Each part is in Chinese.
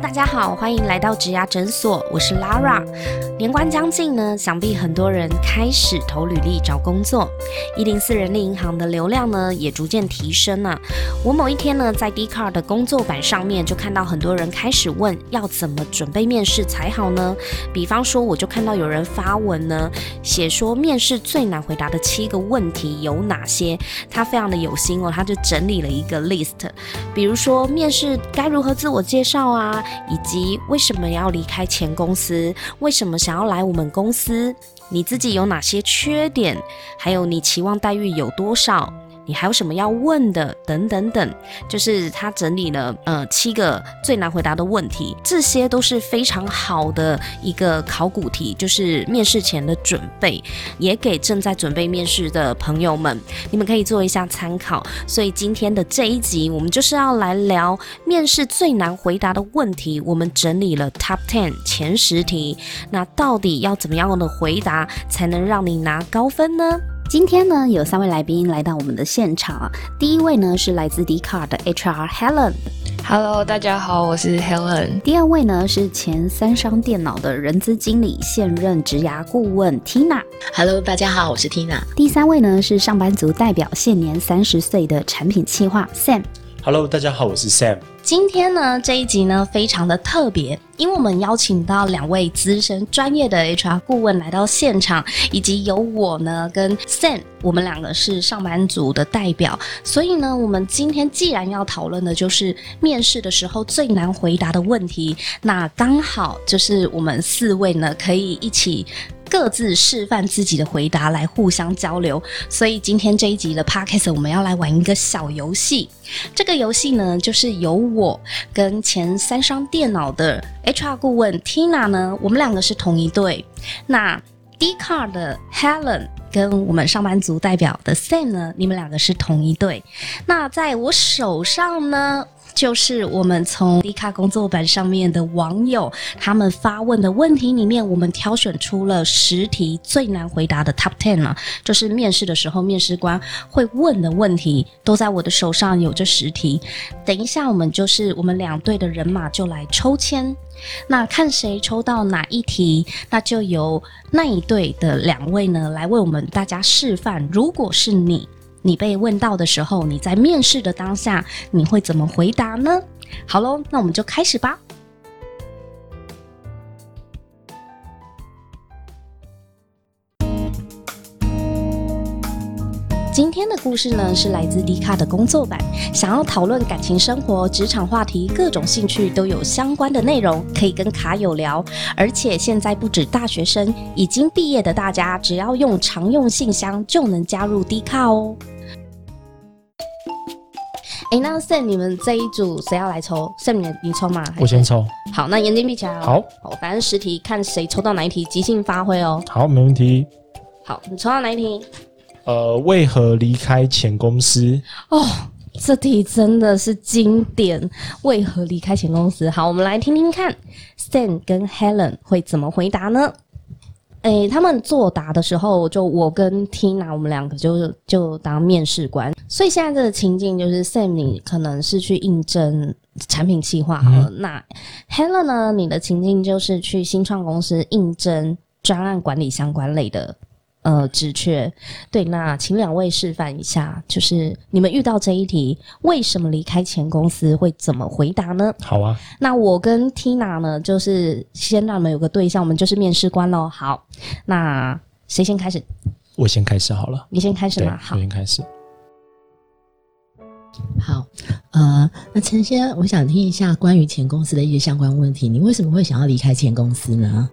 大家好，欢迎来到植牙诊所，我是 Lara。年关将近呢，想必很多人开始投履历找工作。一零四人力银行的流量呢，也逐渐提升了。我某一天呢，在 d c a r 的工作板上面就看到很多人开始问，要怎么准备面试才好呢？比方说，我就看到有人发文呢，写说面试最难回答的七个问题有哪些？他非常的有心哦，他就整理了一个 list，比如说面试该如何自我介绍啊，以及为什么要离开前公司，为什么想要来我们公司，你自己有哪些缺点，还有你期望待遇有多少。你还有什么要问的？等等等，就是他整理了呃七个最难回答的问题，这些都是非常好的一个考古题，就是面试前的准备，也给正在准备面试的朋友们，你们可以做一下参考。所以今天的这一集，我们就是要来聊面试最难回答的问题，我们整理了 Top Ten 前十题，那到底要怎么样的回答才能让你拿高分呢？今天呢，有三位来宾来到我们的现场啊。第一位呢是来自 d c a r 的 HR Helen。Hello，大家好，我是 Helen。第二位呢是前三商电脑的人资经理，现任职涯顾问 Tina。Hello，大家好，我是 Tina。第三位呢是上班族代表，现年三十岁的产品企划 Sam。Hello，大家好，我是 Sam。今天呢，这一集呢非常的特别，因为我们邀请到两位资深专业的 HR 顾问来到现场，以及有我呢跟 Sam，我们两个是上班族的代表，所以呢，我们今天既然要讨论的就是面试的时候最难回答的问题，那刚好就是我们四位呢可以一起。各自示范自己的回答来互相交流，所以今天这一集的 podcast 我们要来玩一个小游戏。这个游戏呢，就是由我跟前三商电脑的 HR 顾问 Tina 呢，我们两个是同一队。那 D Car 的 Helen 跟我们上班族代表的 Sam 呢，你们两个是同一队。那在我手上呢？就是我们从 D 卡工作板上面的网友他们发问的问题里面，我们挑选出了十题最难回答的 Top Ten 啊，就是面试的时候面试官会问的问题，都在我的手上有这十题。等一下，我们就是我们两队的人马就来抽签，那看谁抽到哪一题，那就由那一队的两位呢来为我们大家示范。如果是你。你被问到的时候，你在面试的当下，你会怎么回答呢？好喽，那我们就开始吧。今天的故事呢，是来自迪卡的工作版。想要讨论感情生活、职场话题，各种兴趣都有相关的内容，可以跟卡友聊。而且现在不止大学生，已经毕业的大家，只要用常用信箱就能加入迪卡哦。哎，那 Sam，你们这一组谁要来抽？Sam，你你抽吗？我先抽。好，那眼睛闭起来哦。好，反正十题，看谁抽到哪一题，即兴发挥哦。好，没问题。好，你抽到哪一题？呃，为何离开前公司？哦，这题真的是经典。为何离开前公司？好，我们来听听看，Sam 跟 Helen 会怎么回答呢？诶，他们作答的时候，就我跟 Tina，我们两个就就当面试官。所以现在这个情境就是 Sam，你可能是去应征产品企划了，那 Helen 呢，你的情境就是去新创公司应征专案管理相关类的。呃，职缺对，那请两位示范一下，就是你们遇到这一题，为什么离开前公司会怎么回答呢？好啊，那我跟 Tina 呢，就是先让你们有个对象，我们就是面试官喽。好，那谁先开始？我先开始好了。你先开始吗？好，我先开始。好，呃，那陈先，我想听一下关于前公司的一些相关问题。你为什么会想要离开前公司呢？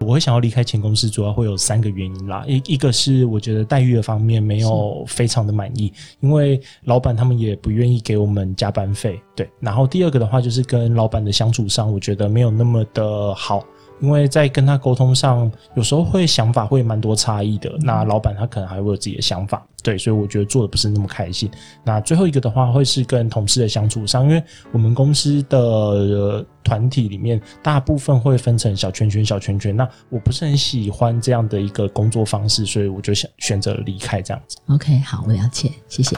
我会想要离开前公司，主要会有三个原因啦。一一个是我觉得待遇的方面没有非常的满意，因为老板他们也不愿意给我们加班费。对，然后第二个的话就是跟老板的相处上，我觉得没有那么的好。因为在跟他沟通上，有时候会想法会蛮多差异的。那老板他可能还会有自己的想法，对，所以我觉得做的不是那么开心。那最后一个的话，会是跟同事的相处上，因为我们公司的团体里面大部分会分成小圈圈、小圈圈。那我不是很喜欢这样的一个工作方式，所以我就想选择离开这样子。OK，好，我了解，谢谢。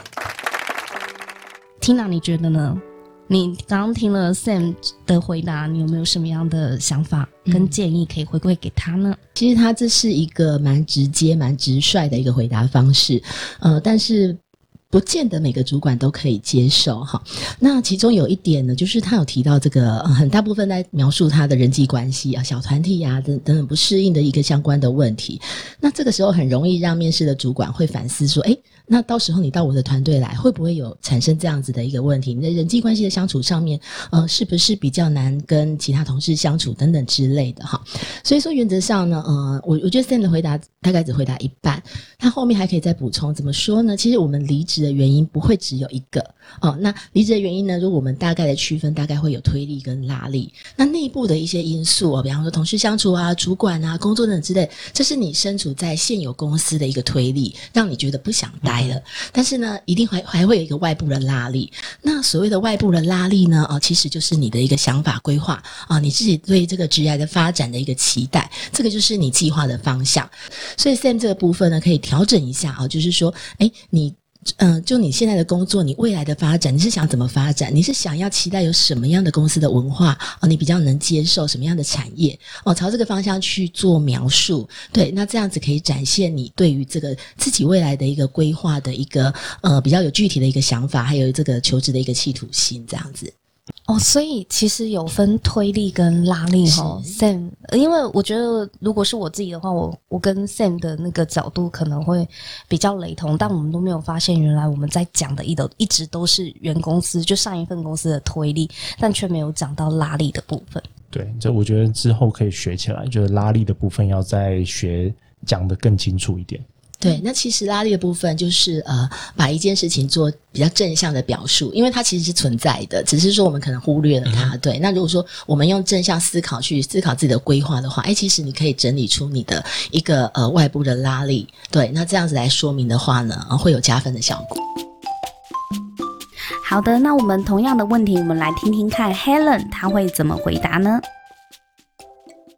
Tina，你觉得呢？你刚刚听了 Sam 的回答，你有没有什么样的想法跟建议可以回馈给他呢？其实他这是一个蛮直接、蛮直率的一个回答方式，呃，但是。不见得每个主管都可以接受哈。那其中有一点呢，就是他有提到这个很大部分在描述他的人际关系啊、小团体呀等等等不适应的一个相关的问题。那这个时候很容易让面试的主管会反思说：，诶，那到时候你到我的团队来，会不会有产生这样子的一个问题？你的人际关系的相处上面，呃，是不是比较难跟其他同事相处等等之类的哈？所以说原则上呢，呃，我我觉得 Sam 的回答大概只回答一半，他后面还可以再补充。怎么说呢？其实我们离职。的原因不会只有一个哦。那离职的原因呢？如果我们大概的区分，大概会有推力跟拉力。那内部的一些因素哦，比方说同事相处啊、主管啊、工作等之类，这是你身处在现有公司的一个推力，让你觉得不想待了。但是呢，一定还还会有一个外部的拉力。那所谓的外部的拉力呢？哦，其实就是你的一个想法规划啊，你自己对这个职业的发展的一个期待，这个就是你计划的方向。所以 Sam 这个部分呢，可以调整一下啊，就是说，哎，你。嗯，就你现在的工作，你未来的发展，你是想怎么发展？你是想要期待有什么样的公司的文化啊？你比较能接受什么样的产业哦？朝这个方向去做描述，对，那这样子可以展现你对于这个自己未来的一个规划的一个呃比较有具体的一个想法，还有这个求职的一个企图心，这样子。哦，所以其实有分推力跟拉力哈，Sam。因为我觉得，如果是我自己的话，我我跟 Sam 的那个角度可能会比较雷同，但我们都没有发现，原来我们在讲的一都一直都是原公司就上一份公司的推力，但却没有讲到拉力的部分。对，这我觉得之后可以学起来，就是拉力的部分要再学讲的更清楚一点。对，那其实拉力的部分就是呃，把一件事情做比较正向的表述，因为它其实是存在的，只是说我们可能忽略了它。对，那如果说我们用正向思考去思考自己的规划的话，哎，其实你可以整理出你的一个呃外部的拉力。对，那这样子来说明的话呢，会有加分的效果。好的，那我们同样的问题，我们来听听看 Helen 她会怎么回答呢？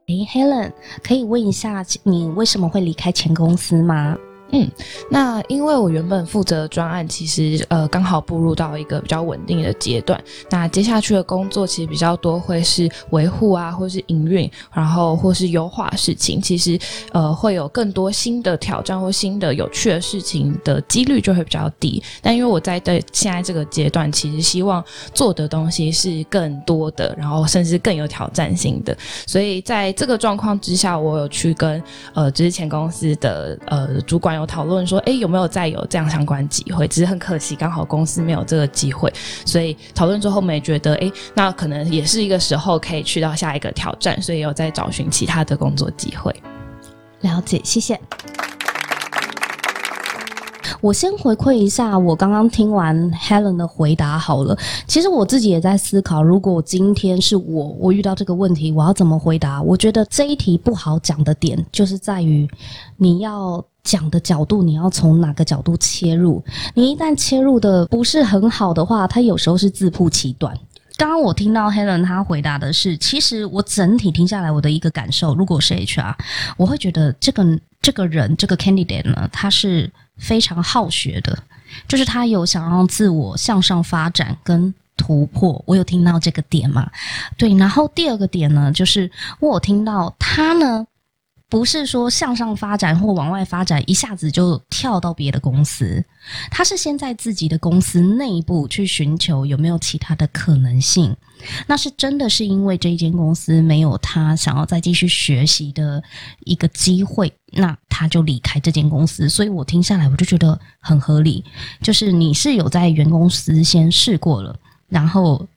诶 h e l e n 可以问一下你为什么会离开前公司吗？嗯，那因为我原本负责专案，其实呃刚好步入到一个比较稳定的阶段。那接下去的工作其实比较多，会是维护啊，或是营运，然后或是优化事情。其实呃会有更多新的挑战或新的有趣的事情的几率就会比较低。但因为我在对现在这个阶段，其实希望做的东西是更多的，然后甚至更有挑战性的。所以在这个状况之下，我有去跟呃之前公司的呃主管。有讨论说，哎，有没有再有这样相关机会？只是很可惜，刚好公司没有这个机会，所以讨论之后，我们也觉得，哎，那可能也是一个时候可以去到下一个挑战，所以有在找寻其他的工作机会。了解，谢谢。我先回馈一下，我刚刚听完 Helen 的回答好了。其实我自己也在思考，如果今天是我，我遇到这个问题，我要怎么回答？我觉得这一题不好讲的点，就是在于你要讲的角度，你要从哪个角度切入。你一旦切入的不是很好的话，它有时候是自曝其短。刚刚我听到 Helen 她回答的是，其实我整体听下来，我的一个感受，如果是 HR，我会觉得这个这个人这个 candidate 呢，他是。非常好学的，就是他有想让自我向上发展跟突破。我有听到这个点嘛？对，然后第二个点呢，就是我有听到他呢。不是说向上发展或往外发展，一下子就跳到别的公司。他是先在自己的公司内部去寻求有没有其他的可能性。那是真的是因为这一间公司没有他想要再继续学习的一个机会，那他就离开这间公司。所以我听下来，我就觉得很合理。就是你是有在原公司先试过了，然后。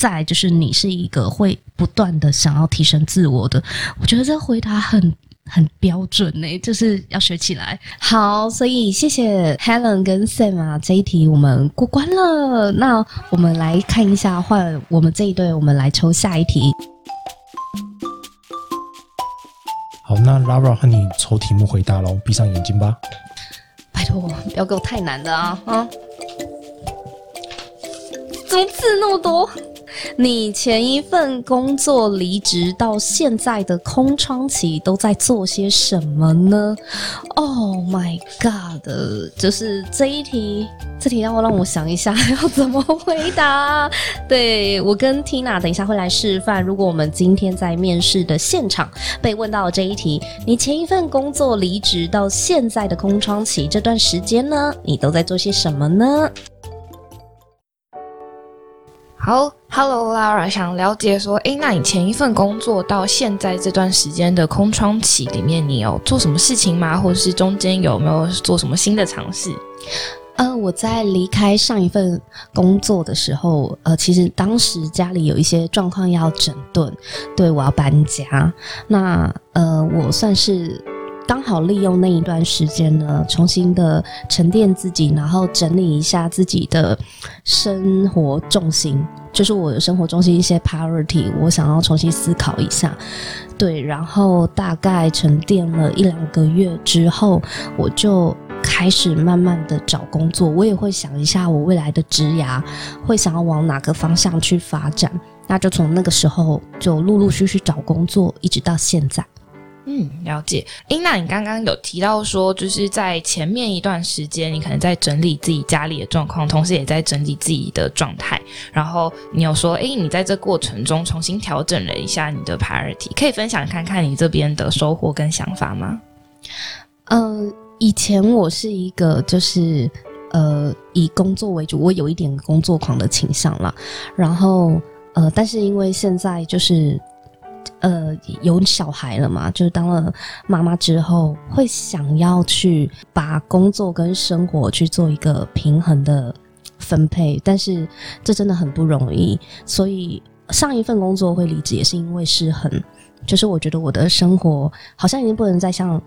再就是你是一个会不断的想要提升自我的，我觉得这回答很很标准呢，就是要学起来。好，所以谢谢 Helen 跟 Sam 啊，这一题我们过关了。那我们来看一下，换我们这一队，我们来抽下一题。好，那 Lara 和你抽题目回答喽，闭上眼睛吧。拜托，不要给我太难的啊！啊，怎么字那么多？你前一份工作离职到现在的空窗期都在做些什么呢？Oh my god！就是这一题，这题要让我想一下要怎么回答。对我跟 Tina 等一下会来示范，如果我们今天在面试的现场被问到这一题，你前一份工作离职到现在的空窗期这段时间呢，你都在做些什么呢？好，Hello Lara，想了解说，诶，那你前一份工作到现在这段时间的空窗期里面，你有做什么事情吗？或者是中间有没有做什么新的尝试？呃，我在离开上一份工作的时候，呃，其实当时家里有一些状况要整顿，对我要搬家，那呃，我算是。刚好利用那一段时间呢，重新的沉淀自己，然后整理一下自己的生活重心，就是我的生活中心一些 priority，我想要重新思考一下。对，然后大概沉淀了一两个月之后，我就开始慢慢的找工作。我也会想一下我未来的职涯会想要往哪个方向去发展，那就从那个时候就陆陆续续找工作，一直到现在。嗯，了解。英娜，你刚刚有提到说，就是在前面一段时间，你可能在整理自己家里的状况，同时也在整理自己的状态。然后你有说，哎，你在这过程中重新调整了一下你的 priority，可以分享看看你这边的收获跟想法吗？嗯，以前我是一个就是呃以工作为主，我有一点工作狂的倾向了。然后呃，但是因为现在就是。呃，有小孩了嘛？就是当了妈妈之后，会想要去把工作跟生活去做一个平衡的分配，但是这真的很不容易。所以上一份工作会离职，也是因为失衡。就是我觉得我的生活好像已经不能再像。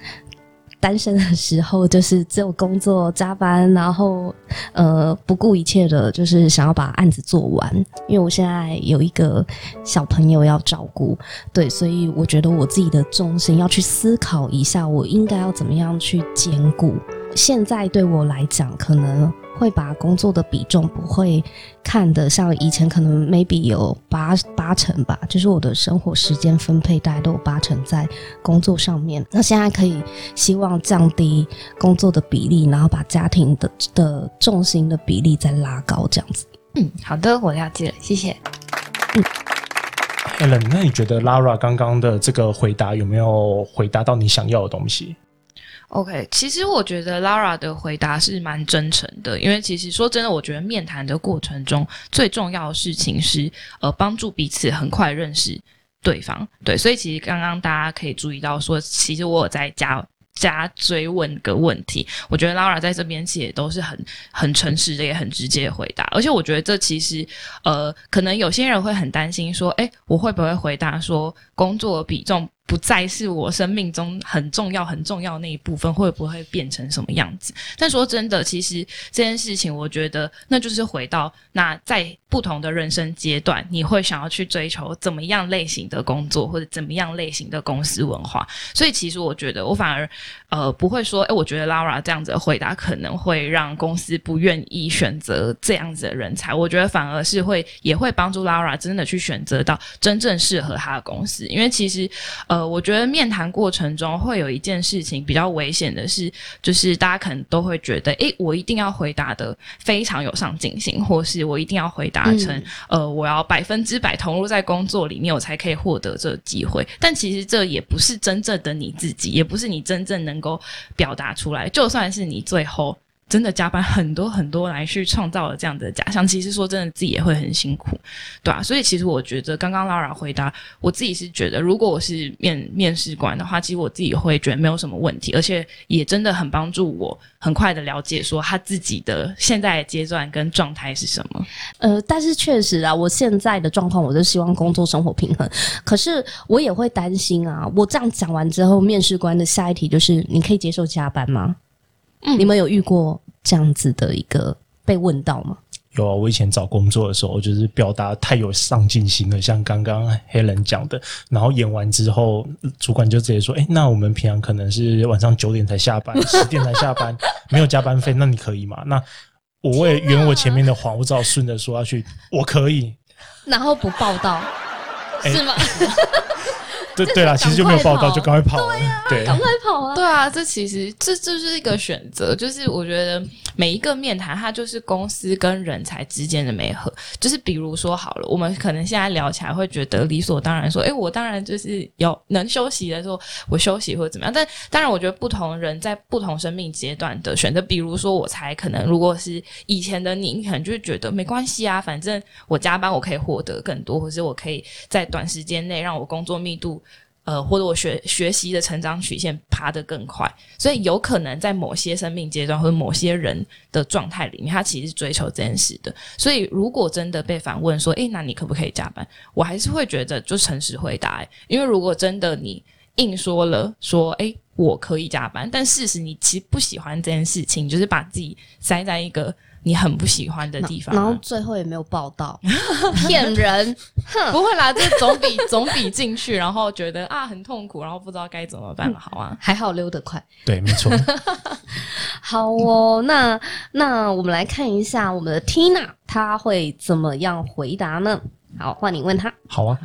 单身的时候，就是只有工作加班，然后呃不顾一切的，就是想要把案子做完。因为我现在有一个小朋友要照顾，对，所以我觉得我自己的重心要去思考一下，我应该要怎么样去兼顾。现在对我来讲，可能。会把工作的比重不会看得像以前，可能 maybe 有八八成吧，就是我的生活时间分配大概都有八成在工作上面。那现在可以希望降低工作的比例，然后把家庭的的重心的比例再拉高，这样子。嗯，好的，我了解了，谢谢。嗯，Allen，那你觉得 Lara 刚刚的这个回答有没有回答到你想要的东西？OK，其实我觉得 Lara 的回答是蛮真诚的，因为其实说真的，我觉得面谈的过程中最重要的事情是呃帮助彼此很快认识对方。对，所以其实刚刚大家可以注意到说，其实我有在加加追问个问题。我觉得 Lara 在这边其实也都是很很诚实的，也很直接的回答。而且我觉得这其实呃，可能有些人会很担心说，哎，我会不会回答说工作比重？不再是我生命中很重要、很重要那一部分，会不会变成什么样子？但说真的，其实这件事情，我觉得那就是回到那在不同的人生阶段，你会想要去追求怎么样类型的工作，或者怎么样类型的公司文化。所以，其实我觉得，我反而呃不会说，哎，我觉得 Laura 这样子的回答可能会让公司不愿意选择这样子的人才。我觉得反而是会也会帮助 Laura 真的去选择到真正适合他的公司，因为其实。我觉得面谈过程中会有一件事情比较危险的是，就是大家可能都会觉得，诶，我一定要回答的非常有上进心，或是我一定要回答成，呃，我要百分之百投入在工作里面，我才可以获得这个机会。但其实这也不是真正的你自己，也不是你真正能够表达出来。就算是你最后。真的加班很多很多来去创造了这样的假象，其实说真的自己也会很辛苦，对吧？所以其实我觉得刚刚 Lara 回答，我自己是觉得，如果我是面面试官的话，其实我自己会觉得没有什么问题，而且也真的很帮助我很快的了解说他自己的现在阶段跟状态是什么。呃，但是确实啊，我现在的状况，我是希望工作生活平衡，可是我也会担心啊。我这样讲完之后，面试官的下一题就是：你可以接受加班吗？嗯，你们有遇过这样子的一个被问到吗？有啊，我以前找工作的时候，就是表达太有上进心了，像刚刚黑人讲的，然后演完之后，主管就直接说：“哎，那我们平常可能是晚上九点才下班，十点才下班，没有加班费，那你可以吗？”那我为圆我前面的谎，我只好顺着说下去，我可以。然后不报道，哎是吗？对对啦，其实就没有报道，就赶快跑了。对赶快跑啊！对啊，这其实这这就是一个选择，就是我觉得每一个面谈，它就是公司跟人才之间的媒合。就是比如说好了，我们可能现在聊起来会觉得理所当然，说，诶，我当然就是有能休息的时候，我休息或者怎么样。但当然，我觉得不同人在不同生命阶段的选择，比如说我才，可能如果是以前的你，你可能就觉得没关系啊，反正我加班我可以获得更多，或是我可以在短时间内让我工作密度。呃，或者我学学习的成长曲线爬得更快，所以有可能在某些生命阶段或者某些人的状态里面，他其实是追求这件事的。所以如果真的被反问说，诶，那你可不可以加班？我还是会觉得就诚实回答、诶因为如果真的你硬说了说，诶，我可以加班，但事实你其实不喜欢这件事情，就是把自己塞在一个你很不喜欢的地方啊、然后最后也没有报道，骗人！不会啦，这总比 总比进去，然后觉得啊很痛苦，然后不知道该怎么办好啊。还好溜得快。对，没错。好哦，那那我们来看一下我们的 Tina，她会怎么样回答呢？好，换你问她。好啊。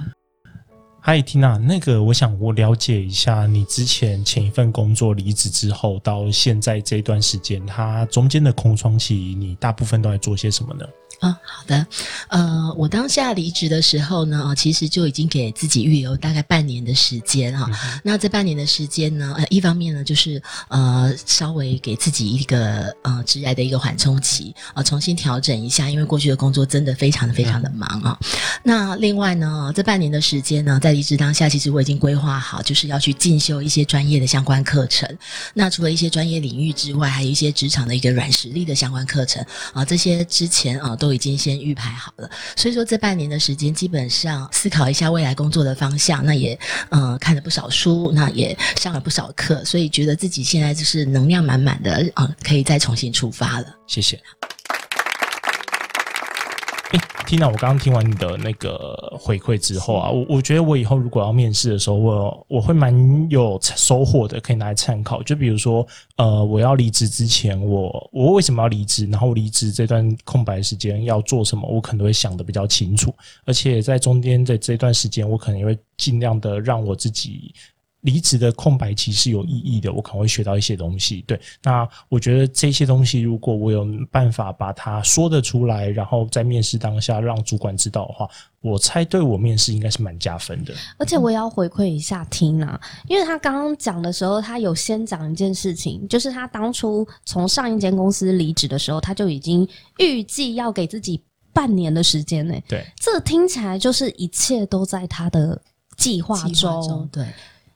嗨，Tina，那个我想我了解一下，你之前前一份工作离职之后到现在这段时间，它中间的空窗期，你大部分都在做些什么呢？啊，好的，呃，我当下离职的时候呢，呃其实就已经给自己预留大概半年的时间哈。那这半年的时间呢，呃，一方面呢，就是呃，稍微给自己一个呃职业的一个缓冲期，呃，重新调整一下，因为过去的工作真的非常的非常的忙啊。那另外呢，这半年的时间呢，在离职当下，其实我已经规划好，就是要去进修一些专业的相关课程。那除了一些专业领域之外，还有一些职场的一个软实力的相关课程啊、这些之前啊、都都已经先预排好了。所以说这半年的时间，基本上思考一下未来工作的方向，那也嗯看了不少书，那也上了不少课，所以觉得自己现在就是能量满满的嗯、可以再重新出发了。谢谢。哎，Tina，我刚刚听完你的那个回馈之后啊，我我觉得我以后如果要面试的时候，我我会蛮有收获的，可以拿来参考。就比如说，呃，我要离职之前，我我为什么要离职？然后离职这段空白时间要做什么，我可能会想的比较清楚。而且在中间的这段时间，我可能也会尽量的让我自己。离职的空白期是有意义的，我可能会学到一些东西。对，那我觉得这些东西，如果我有办法把它说得出来，然后在面试当下让主管知道的话，我猜对我面试应该是蛮加分的。而且我也要回馈一下 Tina，因为他刚刚讲的时候，他有先讲一件事情，就是他当初从上一间公司离职的时候，他就已经预计要给自己半年的时间呢。对，这听起来就是一切都在他的计划计划中。对。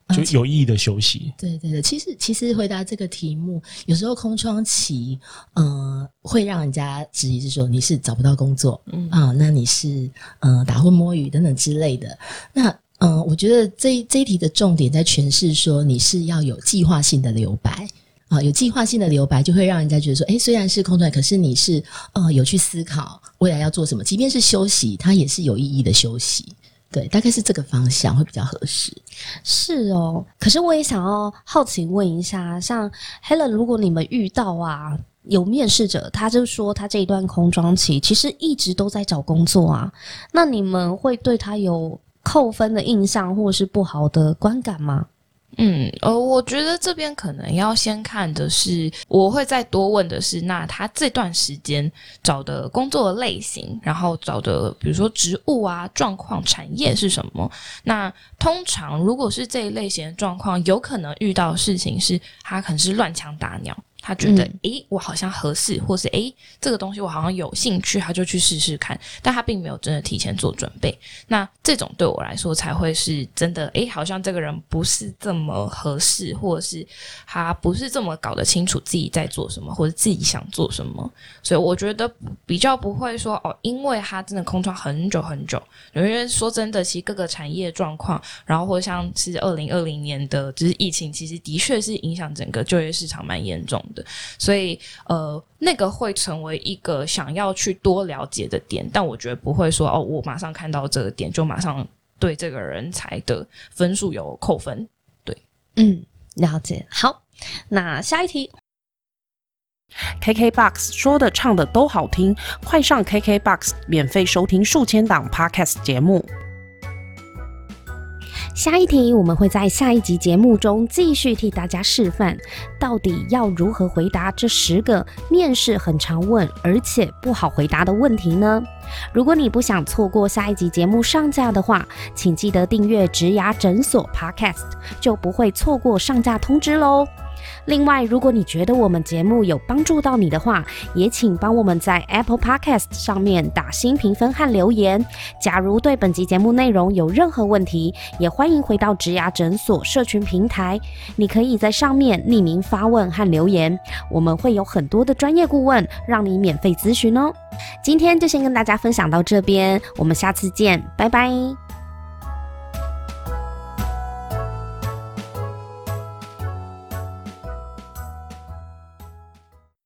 就有意义的休息。对对对，其实其实回答这个题目，有时候空窗期，呃，会让人家质疑是说你是找不到工作，嗯啊、那你是呃打混摸鱼等等之类的。那嗯、呃我觉得这这一题的重点在诠释说你是要有计划性的留白。啊、有计划性的留白，就会让人家觉得说，诶，虽然是空窗，可是你是呃有去思考未来要做什么，即便是休息，它也是有意义的休息。对，大概是这个方向会比较合适。是哦，可是我也想要好奇问一下，像 Helen，如果你们遇到啊有面试者，他就说他这一段空窗期其实一直都在找工作啊，那你们会对他有扣分的印象或是不好的观感吗？嗯，呃，我觉得这边可能要先看的是，我会再多问的是，那他这段时间找的工作类型，然后找的比如说职务啊、状况、产业是什么？那通常如果是这一类型的状况，有可能遇到事情是，他可能是乱枪打鸟。他觉得，嗯诶，我好像合适，或是诶，这个东西我好像有兴趣，他就去试试看，但他并没有真的提前做准备。那这种对我来说才会是真的，诶，好像这个人不是这么合适，或者是他不是这么搞得清楚自己在做什么，或者自己想做什么。所以我觉得比较不会说哦，因为他真的空窗很久很久。因为说真的，其实各个产业状况，然后或者像是二零二零年的就是疫情，其实的确是影响整个就业市场蛮严重的。所以呃，那个会成为一个想要去多了解的点，但我觉得不会说哦，我马上看到这个点就马上对这个人才的分数有扣分。对嗯，了解。好，那下一题，KKBOX 说的唱的都好听，快上 KKBOX 免费收听数千档 Podcast 节目。下一题，我们会在下一集节目中继续替大家示范，到底要如何回答这十个面试很常问而且不好回答的问题呢？如果你不想错过下一集节目上架的话，请记得订阅植牙诊所 Podcast，就不会错过上架通知喽。另外，如果你觉得我们节目有帮助到你的话，也请帮我们在 Apple Podcast 上面打新评分和留言。假如对本集节目内容有任何问题，也欢迎回到植牙诊所社群平台，你可以在上面匿名发问和留言，我们会有很多的专业顾问让你免费咨询哦。今天就先跟大家分享到这边，我们下次见，拜拜。